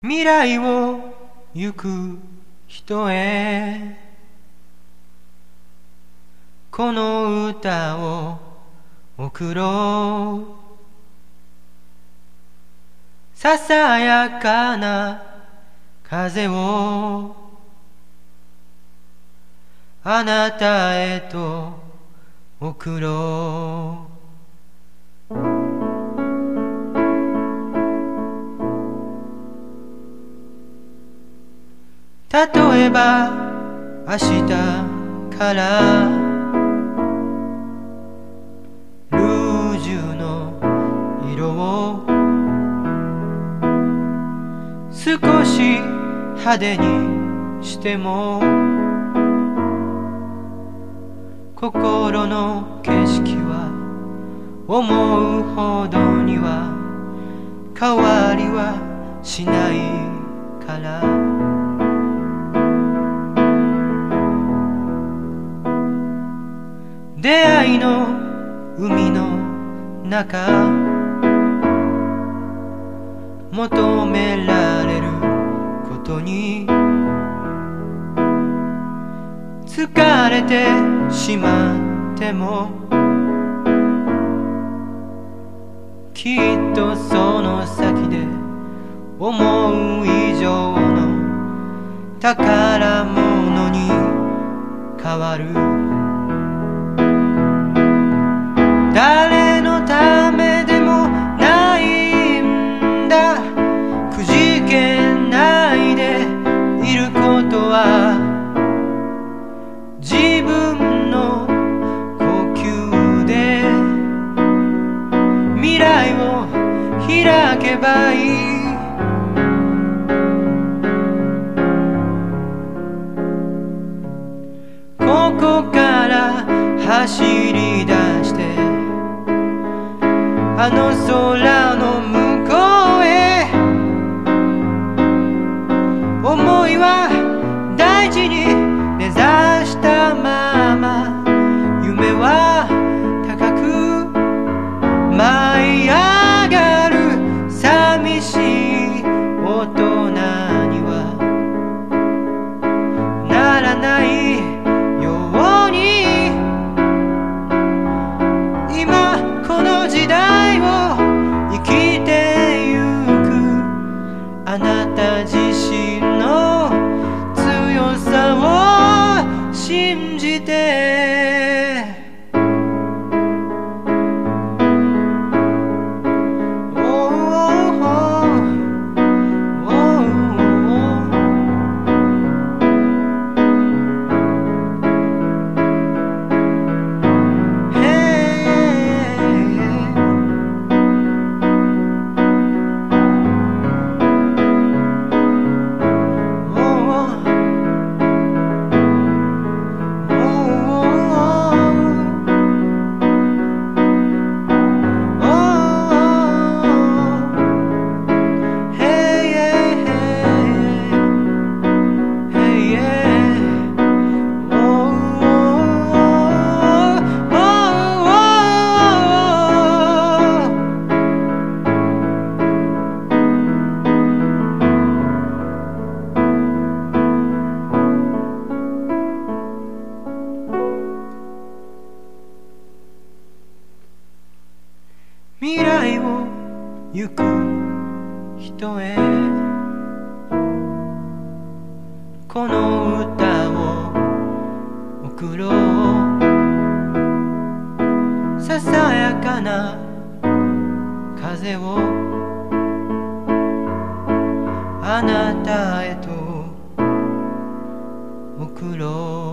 未来を行く人へ。この歌を送ろう。ささやかな風をあなたへと送ろう。例えば明日からルージュの色を少し派手にしても心の景色は思うほどには変わりはしないから。出会いの海の中求められることに疲れてしまってもきっとその先で思う以上の宝物に変わる。り出してあの空の向こうへ。思いは大事に根ざしたまま。夢は高く舞い上がる。寂しい大人にはならない。未行く人へ。この歌を送ろう。ささやかな風を。あなたへと送ろう。